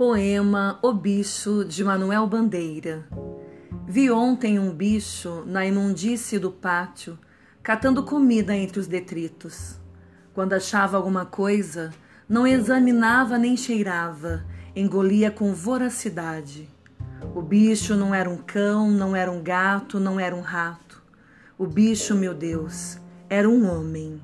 Poema O Bicho de Manuel Bandeira. Vi ontem um bicho na imundície do pátio, catando comida entre os detritos. Quando achava alguma coisa, não examinava nem cheirava, engolia com voracidade. O bicho não era um cão, não era um gato, não era um rato. O bicho, meu Deus, era um homem.